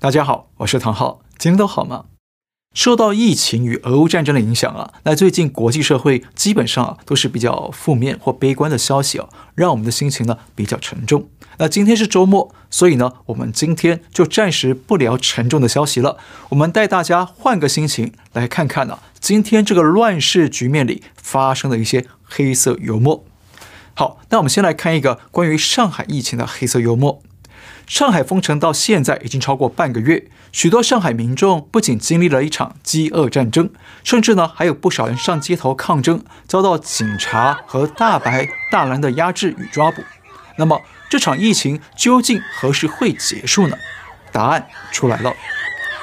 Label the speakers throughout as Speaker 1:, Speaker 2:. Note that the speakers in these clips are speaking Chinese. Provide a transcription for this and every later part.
Speaker 1: 大家好，我是唐浩，今天都好吗？受到疫情与俄乌战争的影响啊，那最近国际社会基本上啊都是比较负面或悲观的消息啊，让我们的心情呢比较沉重。那今天是周末，所以呢，我们今天就暂时不聊沉重的消息了，我们带大家换个心情来看看呢、啊，今天这个乱世局面里发生的一些黑色幽默。好，那我们先来看一个关于上海疫情的黑色幽默。上海封城到现在已经超过半个月，许多上海民众不仅经历了一场饥饿战争，甚至呢还有不少人上街头抗争，遭到警察和大白大蓝的压制与抓捕。那么这场疫情究竟何时会结束呢？答案出来了。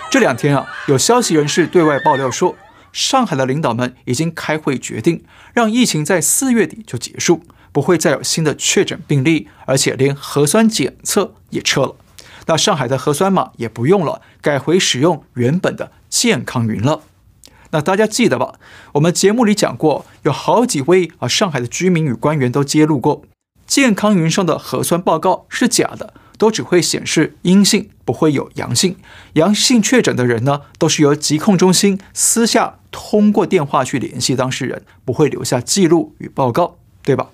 Speaker 1: 这两天啊，有消息人士对外爆料说，上海的领导们已经开会决定，让疫情在四月底就结束。不会再有新的确诊病例，而且连核酸检测也撤了。那上海的核酸码也不用了，改回使用原本的健康云了。那大家记得吧？我们节目里讲过，有好几位啊上海的居民与官员都揭露过，健康云上的核酸报告是假的，都只会显示阴性，不会有阳性。阳性确诊的人呢，都是由疾控中心私下通过电话去联系当事人，不会留下记录与报告，对吧？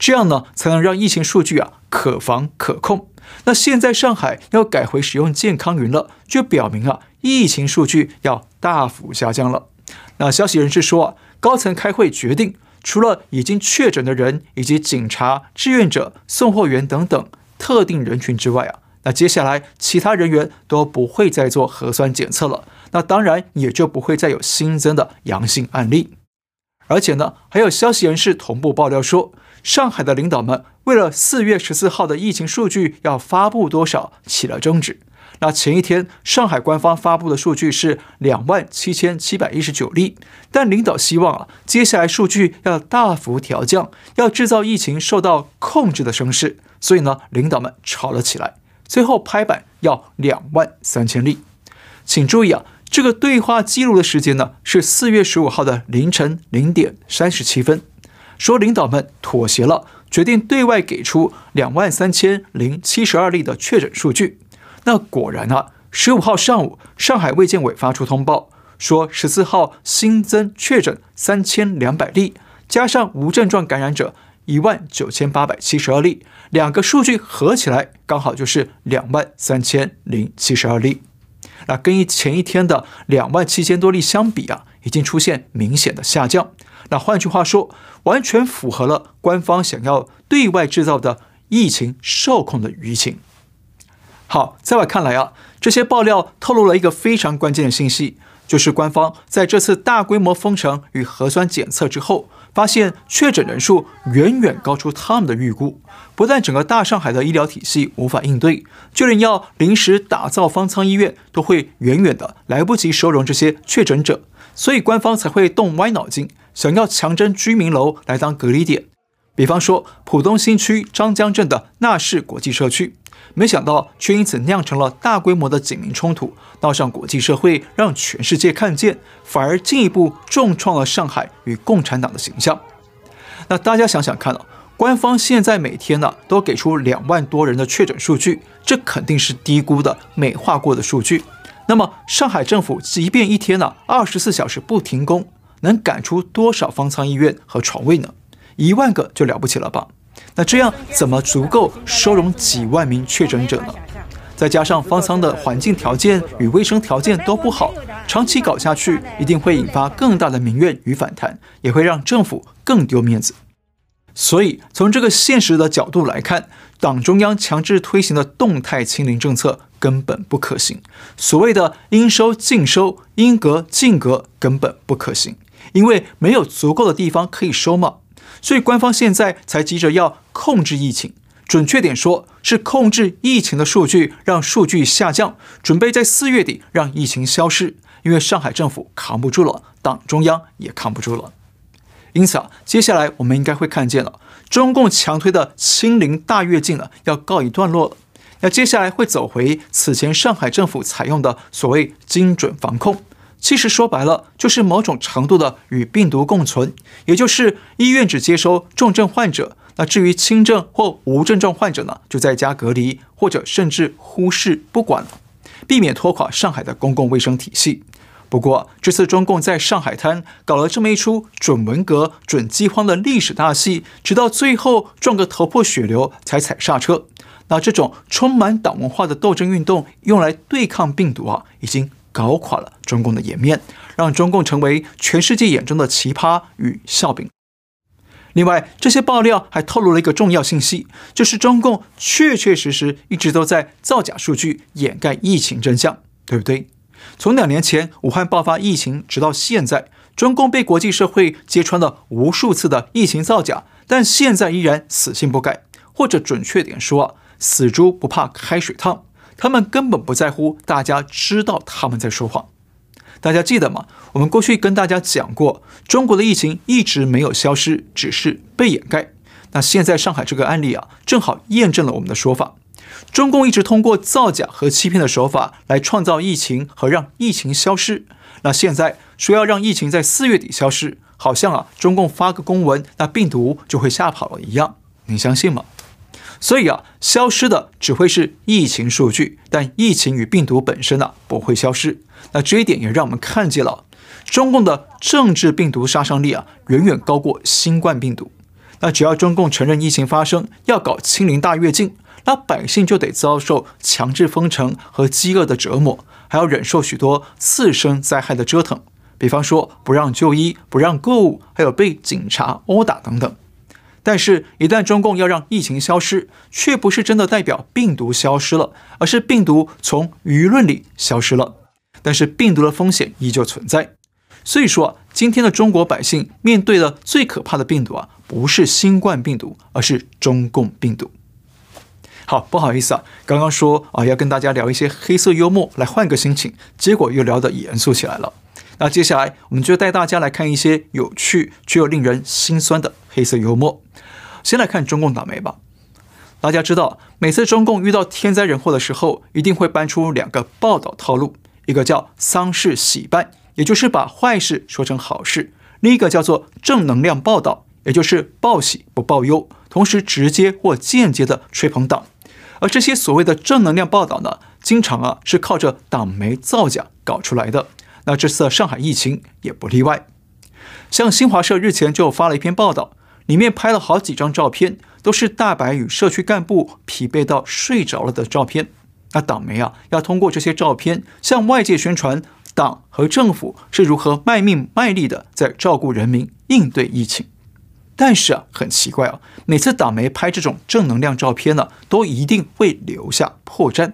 Speaker 1: 这样呢，才能让疫情数据啊可防可控。那现在上海要改回使用健康云了，就表明啊疫情数据要大幅下降了。那消息人士说啊，高层开会决定，除了已经确诊的人以及警察、志愿者、送货员等等特定人群之外啊，那接下来其他人员都不会再做核酸检测了。那当然也就不会再有新增的阳性案例。而且呢，还有消息人士同步爆料说。上海的领导们为了四月十四号的疫情数据要发布多少起了争执。那前一天上海官方发布的数据是两万七千七百一十九例，但领导希望啊接下来数据要大幅调降，要制造疫情受到控制的声势。所以呢，领导们吵了起来，最后拍板要两万三千例。请注意啊，这个对话记录的时间呢是四月十五号的凌晨零点三十七分。说领导们妥协了，决定对外给出两万三千零七十二例的确诊数据。那果然啊，十五号上午，上海卫健委发出通报，说十四号新增确诊三千两百例，加上无症状感染者一万九千八百七十二例，两个数据合起来刚好就是两万三千零七十二例。那跟前一天的两万七千多例相比啊，已经出现明显的下降。那换句话说，完全符合了官方想要对外制造的疫情受控的舆情。好，在我看来啊，这些爆料透露了一个非常关键的信息，就是官方在这次大规模封城与核酸检测之后，发现确诊人数远远高出他们的预估。不但整个大上海的医疗体系无法应对，就连要临时打造方舱医院，都会远远的来不及收容这些确诊者。所以官方才会动歪脑筋，想要强征居民楼来当隔离点，比方说浦东新区张江镇的纳市国际社区，没想到却因此酿成了大规模的警民冲突，闹上国际社会，让全世界看见，反而进一步重创了上海与共产党的形象。那大家想想看啊，官方现在每天呢都给出两万多人的确诊数据，这肯定是低估的、美化过的数据。那么，上海政府即便一天呢二十四小时不停工，能赶出多少方舱医院和床位呢？一万个就了不起了吧？那这样怎么足够收容几万名确诊者呢？再加上方舱的环境条件与卫生条件都不好，长期搞下去一定会引发更大的民怨与反弹，也会让政府更丢面子。所以，从这个现实的角度来看，党中央强制推行的动态清零政策根本不可行。所谓的应收尽收、应隔尽隔根本不可行，因为没有足够的地方可以收嘛。所以官方现在才急着要控制疫情，准确点说是控制疫情的数据，让数据下降，准备在四月底让疫情消失。因为上海政府扛不住了，党中央也扛不住了。因此啊，接下来我们应该会看见了，中共强推的清零大跃进呢，要告一段落了。那接下来会走回此前上海政府采用的所谓精准防控，其实说白了就是某种程度的与病毒共存，也就是医院只接收重症患者，那至于轻症或无症状患者呢，就在家隔离或者甚至忽视不管。避免拖垮上海的公共卫生体系。不过，这次中共在上海滩搞了这么一出准文革、准饥荒的历史大戏，直到最后撞个头破血流才踩刹车。那这种充满党文化的斗争运动，用来对抗病毒啊，已经搞垮了中共的颜面，让中共成为全世界眼中的奇葩与笑柄。另外，这些爆料还透露了一个重要信息，就是中共确确实实一直都在造假数据，掩盖疫情真相，对不对？从两年前武汉爆发疫情，直到现在，中共被国际社会揭穿了无数次的疫情造假，但现在依然死性不改，或者准确点说啊，死猪不怕开水烫，他们根本不在乎大家知道他们在说谎。大家记得吗？我们过去跟大家讲过，中国的疫情一直没有消失，只是被掩盖。那现在上海这个案例啊，正好验证了我们的说法。中共一直通过造假和欺骗的手法来创造疫情和让疫情消失。那现在说要让疫情在四月底消失，好像啊，中共发个公文，那病毒就会吓跑了一样。你相信吗？所以啊，消失的只会是疫情数据，但疫情与病毒本身呢，不会消失。那这一点也让我们看见了，中共的政治病毒杀伤力啊，远远高过新冠病毒。那只要中共承认疫情发生，要搞清零大跃进，那百姓就得遭受强制封城和饥饿的折磨，还要忍受许多次生灾害的折腾，比方说不让就医、不让购物，还有被警察殴打等等。但是，一旦中共要让疫情消失，却不是真的代表病毒消失了，而是病毒从舆论里消失了。但是病毒的风险依旧存在，所以说今天的中国百姓面对的最可怕的病毒啊，不是新冠病毒，而是中共病毒。好，不好意思啊，刚刚说啊要跟大家聊一些黑色幽默来换个心情，结果又聊得严肃起来了。那接下来我们就带大家来看一些有趣却又令人心酸的黑色幽默。先来看中共党媒吧。大家知道，每次中共遇到天灾人祸的时候，一定会搬出两个报道套路。一个叫丧事喜办，也就是把坏事说成好事；另一个叫做正能量报道，也就是报喜不报忧，同时直接或间接的吹捧党。而这些所谓的正能量报道呢，经常啊是靠着党媒造假搞出来的。那这次上海疫情也不例外。像新华社日前就发了一篇报道，里面拍了好几张照片，都是大白与社区干部疲惫到睡着了的照片。那党媒啊，要通过这些照片向外界宣传党和政府是如何卖命卖力的在照顾人民、应对疫情。但是啊，很奇怪啊，每次党媒拍这种正能量照片呢，都一定会留下破绽。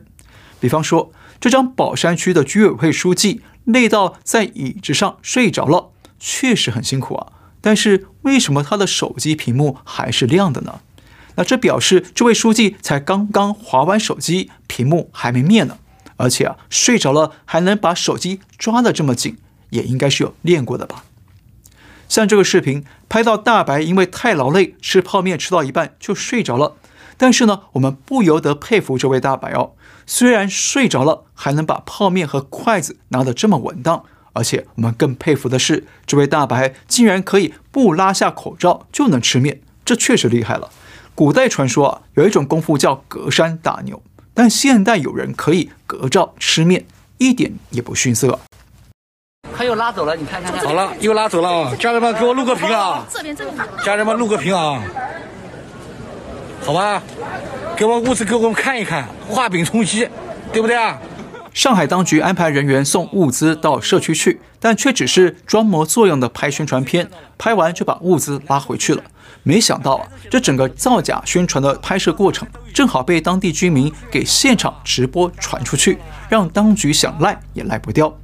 Speaker 1: 比方说，这张宝山区的居委会书记累到在椅子上睡着了，确实很辛苦啊。但是为什么他的手机屏幕还是亮的呢？那这表示这位书记才刚刚划完手机，屏幕还没灭呢，而且啊睡着了还能把手机抓得这么紧，也应该是有练过的吧？像这个视频拍到大白因为太劳累，吃泡面吃到一半就睡着了，但是呢，我们不由得佩服这位大白哦，虽然睡着了，还能把泡面和筷子拿得这么稳当，而且我们更佩服的是，这位大白竟然可以不拉下口罩就能吃面，这确实厉害了。古代传说啊，有一种功夫叫隔山打牛，但现代有人可以隔罩吃面，一点也不逊色。
Speaker 2: 他又拉走了，你看看。
Speaker 3: 好了，又拉走了啊！家人们，给我录个屏啊！这边这边。家人们，录个屏啊！好吧，给我物资给我们看一看，画饼充饥，对不对啊？
Speaker 1: 上海当局安排人员送物资到社区去，但却只是装模作样的拍宣传片，拍完就把物资拉回去了。没想到啊，这整个造假宣传的拍摄过程，正好被当地居民给现场直播传出去，让当局想赖也赖不掉。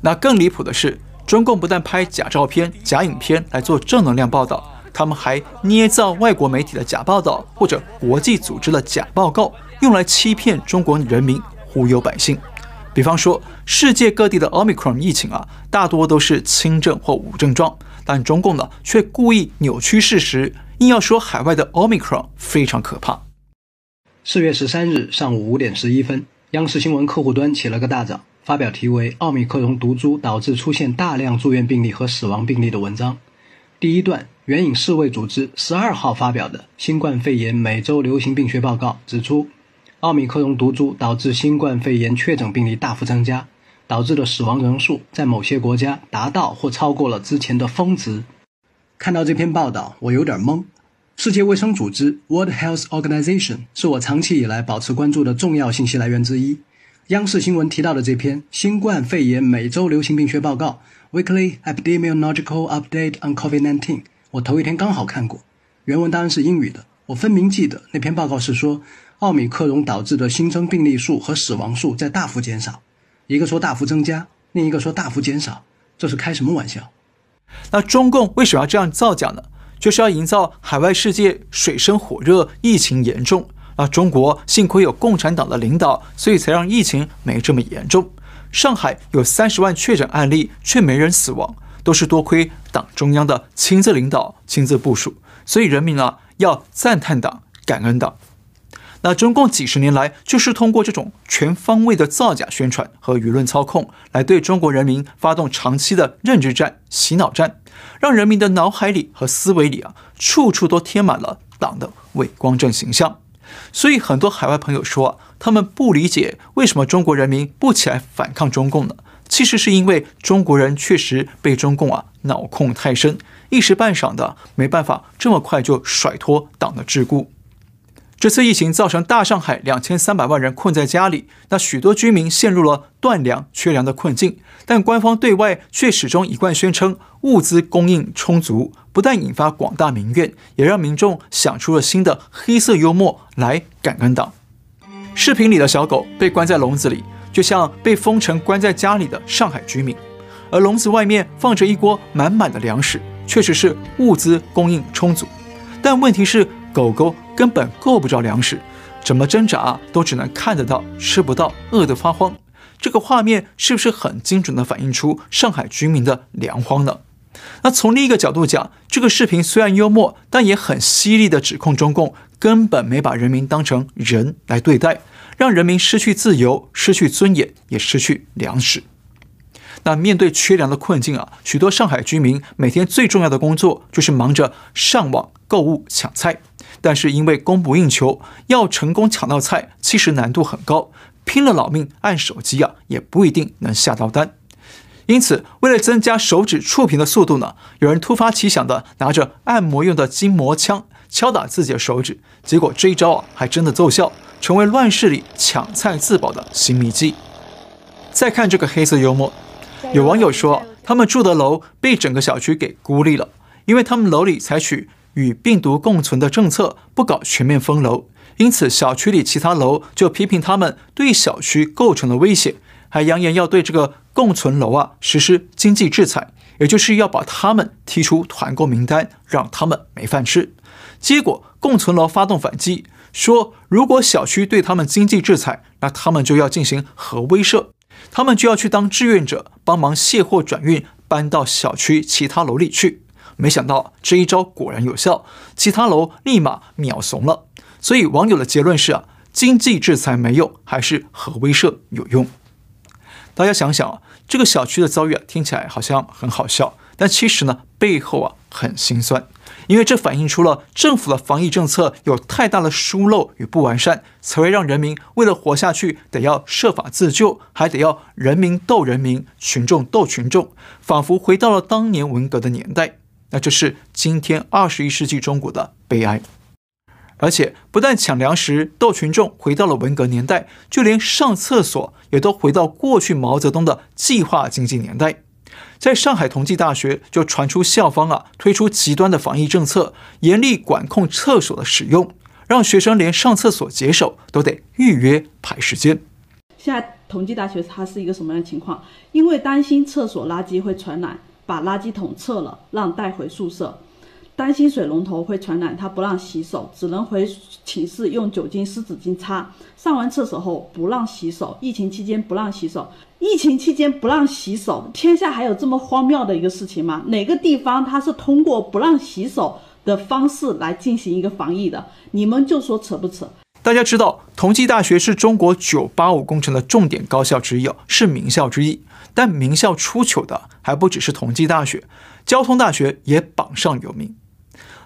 Speaker 1: 那更离谱的是，中共不但拍假照片、假影片来做正能量报道，他们还捏造外国媒体的假报道或者国际组织的假报告，用来欺骗中国人民、忽悠百姓。比方说，世界各地的奥密克戎疫情啊，大多都是轻症或无症状。但中共呢，却故意扭曲事实，硬要说海外的 Omicron 非常可怕。
Speaker 4: 四月十三日上午五点十一分，央视新闻客户端起了个大早，发表题为《奥密克戎毒株导致出现大量住院病例和死亡病例》的文章。第一段援引世卫组织十二号发表的《新冠肺炎每周流行病学报告》指出，奥密克戎毒株导致新冠肺炎确诊病例大幅增加，导致的死亡人数在某些国家达到或超过了之前的峰值。看到这篇报道，我有点懵。世界卫生组织 （World Health Organization） 是我长期以来保持关注的重要信息来源之一。央视新闻提到的这篇《新冠肺炎每周流行病学报告》（Weekly Epidemiological Update on COVID-19），我头一天刚好看过。原文当然是英语的。我分明记得那篇报告是说，奥密克戎导致的新增病例数和死亡数在大幅减少。一个说大幅增加，另一个说大幅减少，这是开什么玩笑？
Speaker 1: 那中共为什么要这样造假呢？就是要营造海外世界水深火热、疫情严重。那中国幸亏有共产党的领导，所以才让疫情没这么严重。上海有三十万确诊案例，却没人死亡，都是多亏党中央的亲自领导、亲自部署。所以人民啊，要赞叹党、感恩党。那中共几十年来就是通过这种全方位的造假宣传和舆论操控，来对中国人民发动长期的认知战、洗脑战，让人民的脑海里和思维里啊，处处都贴满了党的伪光正形象。所以很多海外朋友说啊，他们不理解为什么中国人民不起来反抗中共呢？其实是因为中国人确实被中共啊脑控太深，一时半晌的没办法这么快就甩脱党的桎梏。这次疫情造成大上海两千三百万人困在家里，那许多居民陷入了断粮、缺粮的困境。但官方对外却始终一贯宣称物资供应充足，不但引发广大民怨，也让民众想出了新的黑色幽默来感恩党。视频里的小狗被关在笼子里，就像被封城关在家里的上海居民，而笼子外面放着一锅满满的粮食，确实是物资供应充足。但问题是，狗狗根本够不着粮食，怎么挣扎都只能看得到，吃不到，饿得发慌。这个画面是不是很精准地反映出上海居民的粮荒呢？那从另一个角度讲，这个视频虽然幽默，但也很犀利地指控中共根本没把人民当成人来对待，让人民失去自由、失去尊严，也失去粮食。那面对缺粮的困境啊，许多上海居民每天最重要的工作就是忙着上网购物抢菜。但是因为供不应求，要成功抢到菜，其实难度很高，拼了老命按手机啊，也不一定能下到单。因此，为了增加手指触屏的速度呢，有人突发奇想的拿着按摩用的筋膜枪敲打自己的手指，结果这一招啊，还真的奏效，成为乱世里抢菜自保的新秘技。再看这个黑色幽默，有网友说，他们住的楼被整个小区给孤立了，因为他们楼里采取。与病毒共存的政策不搞全面封楼，因此小区里其他楼就批评他们对小区构成了威胁，还扬言要对这个共存楼啊实施经济制裁，也就是要把他们踢出团购名单，让他们没饭吃。结果共存楼发动反击，说如果小区对他们经济制裁，那他们就要进行核威慑，他们就要去当志愿者，帮忙卸货转运，搬到小区其他楼里去。没想到这一招果然有效，其他楼立马秒怂了。所以网友的结论是啊，经济制裁没用，还是核威慑有用。大家想想啊，这个小区的遭遇啊，听起来好像很好笑，但其实呢，背后啊很心酸，因为这反映出了政府的防疫政策有太大的疏漏与不完善，才会让人民为了活下去，得要设法自救，还得要人民斗人民，群众斗群众，仿佛回到了当年文革的年代。那这是今天二十一世纪中国的悲哀，而且不但抢粮食、斗群众回到了文革年代，就连上厕所也都回到过去毛泽东的计划经济年代。在上海同济大学就传出校方啊推出极端的防疫政策，严厉管控厕所的使用，让学生连上厕所解手都得预约排时间。
Speaker 5: 现在同济大学它是一个什么样的情况？因为担心厕所垃圾会传染。把垃圾桶撤了，让带回宿舍。担心水龙头会传染，他不让洗手，只能回寝室用酒精湿纸巾擦。上完厕所后不让洗手，疫情期间不让洗手，疫情期间不让洗手，天下还有这么荒谬的一个事情吗？哪个地方它是通过不让洗手的方式来进行一个防疫的？你们就说扯不扯？
Speaker 1: 大家知道，同济大学是中国“九八五”工程的重点高校之一，是名校之一。但名校出糗的还不只是同济大学，交通大学也榜上有名。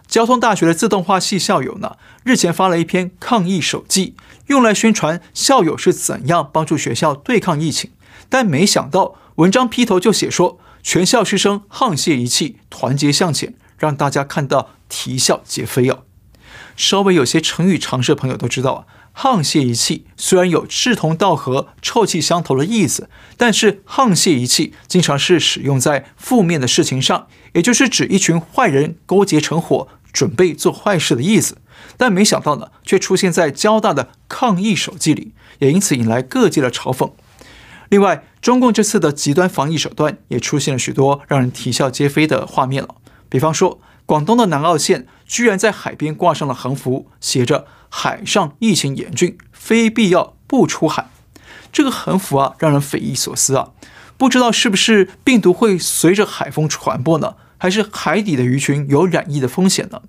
Speaker 1: 交通大学的自动化系校友呢，日前发了一篇抗疫手记，用来宣传校友是怎样帮助学校对抗疫情。但没想到，文章劈头就写说，全校师生沆瀣一气，团结向前，让大家看到啼笑皆非啊！稍微有些成语常识的朋友都知道啊。沆瀣一气虽然有志同道合、臭气相投的意思，但是沆瀣一气经常是使用在负面的事情上，也就是指一群坏人勾结成伙，准备做坏事的意思。但没想到呢，却出现在交大的抗疫手记里，也因此引来各界的嘲讽。另外，中共这次的极端防疫手段也出现了许多让人啼笑皆非的画面了，比方说。广东的南澳县居然在海边挂上了横幅，写着“海上疫情严峻，非必要不出海”。这个横幅啊，让人匪夷所思啊！不知道是不是病毒会随着海风传播呢？还是海底的鱼群有染疫的风险呢？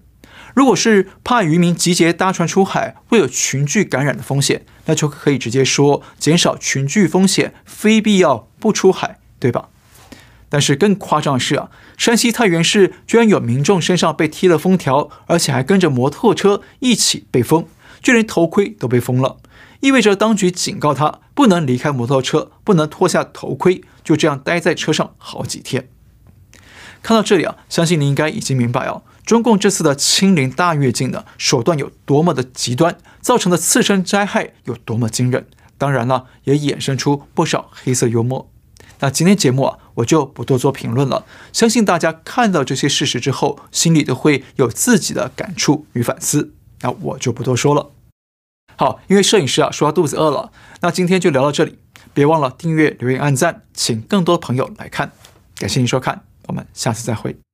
Speaker 1: 如果是怕渔民集结搭船出海会有群聚感染的风险，那就可以直接说减少群聚风险，非必要不出海，对吧？但是更夸张的是啊，山西太原市居然有民众身上被贴了封条，而且还跟着摩托车一起被封，就连头盔都被封了，意味着当局警告他不能离开摩托车，不能脱下头盔，就这样待在车上好几天。看到这里啊，相信你应该已经明白哦，中共这次的清零大跃进呢，手段有多么的极端，造成的次生灾害有多么惊人，当然了，也衍生出不少黑色幽默。那今天节目啊，我就不多做评论了。相信大家看到这些事实之后，心里都会有自己的感触与反思。那我就不多说了。好，因为摄影师啊说他肚子饿了，那今天就聊到这里。别忘了订阅、留言、按赞，请更多的朋友来看。感谢您收看，我们下次再会。